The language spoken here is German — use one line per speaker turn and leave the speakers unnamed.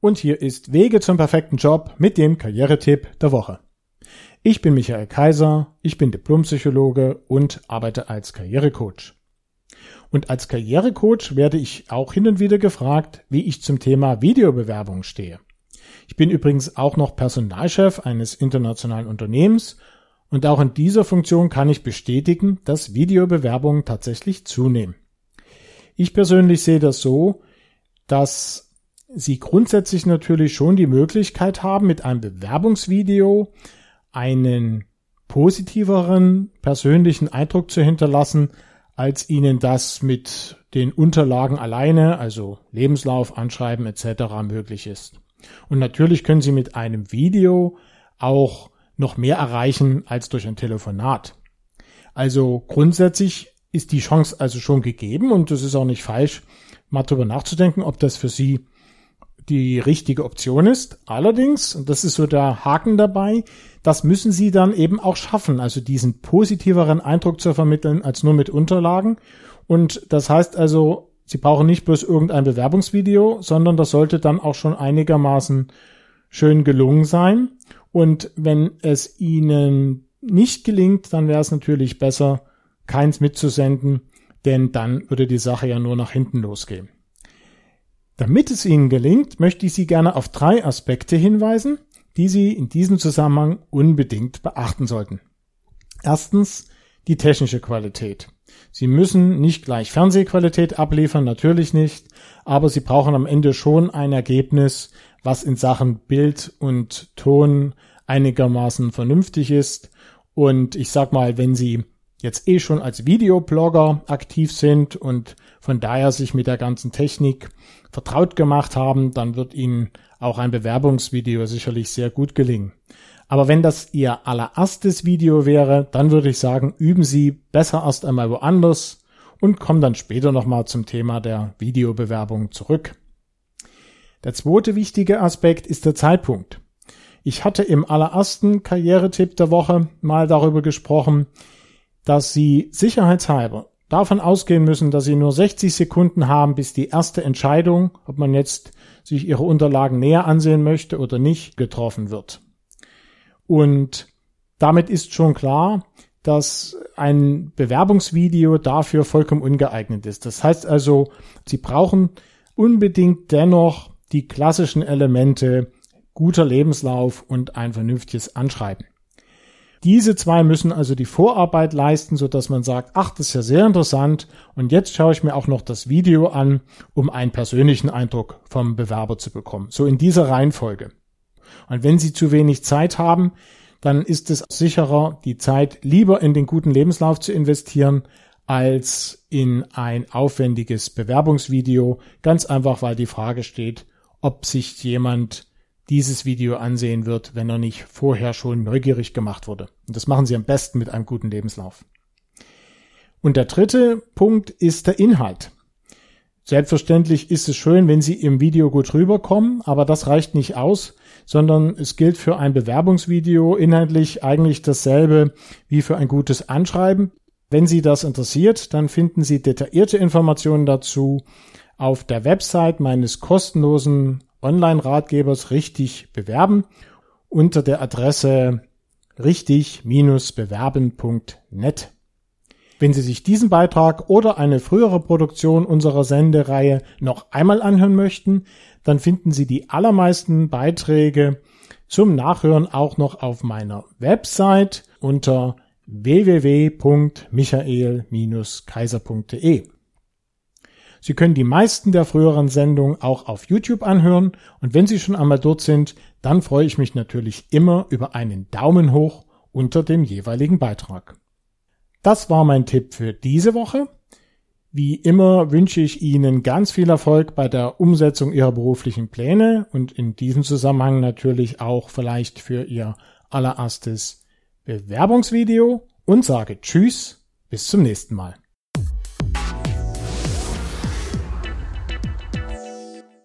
und hier ist Wege zum perfekten Job mit dem Karrieretipp der Woche. Ich bin Michael Kaiser, ich bin Diplompsychologe und arbeite als Karrierecoach. Und als Karrierecoach werde ich auch hin und wieder gefragt, wie ich zum Thema Videobewerbung stehe. Ich bin übrigens auch noch Personalchef eines internationalen Unternehmens und auch in dieser Funktion kann ich bestätigen, dass Videobewerbungen tatsächlich zunehmen. Ich persönlich sehe das so, dass Sie grundsätzlich natürlich schon die Möglichkeit haben, mit einem Bewerbungsvideo einen positiveren persönlichen Eindruck zu hinterlassen, als Ihnen das mit den Unterlagen alleine, also Lebenslauf, Anschreiben etc. möglich ist. Und natürlich können Sie mit einem Video auch noch mehr erreichen als durch ein Telefonat. Also grundsätzlich ist die Chance also schon gegeben und es ist auch nicht falsch, mal drüber nachzudenken, ob das für Sie die richtige Option ist. Allerdings, und das ist so der Haken dabei, das müssen Sie dann eben auch schaffen, also diesen positiveren Eindruck zu vermitteln als nur mit Unterlagen. Und das heißt also, Sie brauchen nicht bloß irgendein Bewerbungsvideo, sondern das sollte dann auch schon einigermaßen schön gelungen sein. Und wenn es Ihnen nicht gelingt, dann wäre es natürlich besser, keins mitzusenden, denn dann würde die Sache ja nur nach hinten losgehen. Damit es Ihnen gelingt, möchte ich Sie gerne auf drei Aspekte hinweisen, die Sie in diesem Zusammenhang unbedingt beachten sollten. Erstens die technische Qualität. Sie müssen nicht gleich Fernsehqualität abliefern, natürlich nicht, aber Sie brauchen am Ende schon ein Ergebnis, was in Sachen Bild und Ton einigermaßen vernünftig ist. Und ich sag mal, wenn Sie jetzt eh schon als Videoblogger aktiv sind und von daher sich mit der ganzen Technik vertraut gemacht haben, dann wird Ihnen auch ein Bewerbungsvideo sicherlich sehr gut gelingen. Aber wenn das Ihr allererstes Video wäre, dann würde ich sagen, üben Sie besser erst einmal woanders und kommen dann später nochmal zum Thema der Videobewerbung zurück. Der zweite wichtige Aspekt ist der Zeitpunkt. Ich hatte im allerersten Karrieretipp der Woche mal darüber gesprochen, dass Sie sicherheitshalber davon ausgehen müssen, dass sie nur 60 Sekunden haben, bis die erste Entscheidung, ob man jetzt sich ihre Unterlagen näher ansehen möchte oder nicht, getroffen wird. Und damit ist schon klar, dass ein Bewerbungsvideo dafür vollkommen ungeeignet ist. Das heißt also, Sie brauchen unbedingt dennoch die klassischen Elemente guter Lebenslauf und ein vernünftiges Anschreiben. Diese zwei müssen also die Vorarbeit leisten, so dass man sagt, ach, das ist ja sehr interessant und jetzt schaue ich mir auch noch das Video an, um einen persönlichen Eindruck vom Bewerber zu bekommen. So in dieser Reihenfolge. Und wenn Sie zu wenig Zeit haben, dann ist es sicherer, die Zeit lieber in den guten Lebenslauf zu investieren, als in ein aufwendiges Bewerbungsvideo. Ganz einfach, weil die Frage steht, ob sich jemand dieses Video ansehen wird, wenn er nicht vorher schon neugierig gemacht wurde. Und das machen Sie am besten mit einem guten Lebenslauf. Und der dritte Punkt ist der Inhalt. Selbstverständlich ist es schön, wenn Sie im Video gut rüberkommen, aber das reicht nicht aus, sondern es gilt für ein Bewerbungsvideo inhaltlich eigentlich dasselbe wie für ein gutes Anschreiben. Wenn Sie das interessiert, dann finden Sie detaillierte Informationen dazu auf der Website meines kostenlosen Online-Ratgebers richtig bewerben unter der Adresse richtig-bewerben.net. Wenn Sie sich diesen Beitrag oder eine frühere Produktion unserer Sendereihe noch einmal anhören möchten, dann finden Sie die allermeisten Beiträge zum Nachhören auch noch auf meiner Website unter www.michael-kaiser.de. Sie können die meisten der früheren Sendungen auch auf YouTube anhören und wenn Sie schon einmal dort sind, dann freue ich mich natürlich immer über einen Daumen hoch unter dem jeweiligen Beitrag. Das war mein Tipp für diese Woche. Wie immer wünsche ich Ihnen ganz viel Erfolg bei der Umsetzung Ihrer beruflichen Pläne und in diesem Zusammenhang natürlich auch vielleicht für Ihr allererstes Bewerbungsvideo und sage Tschüss, bis zum nächsten Mal.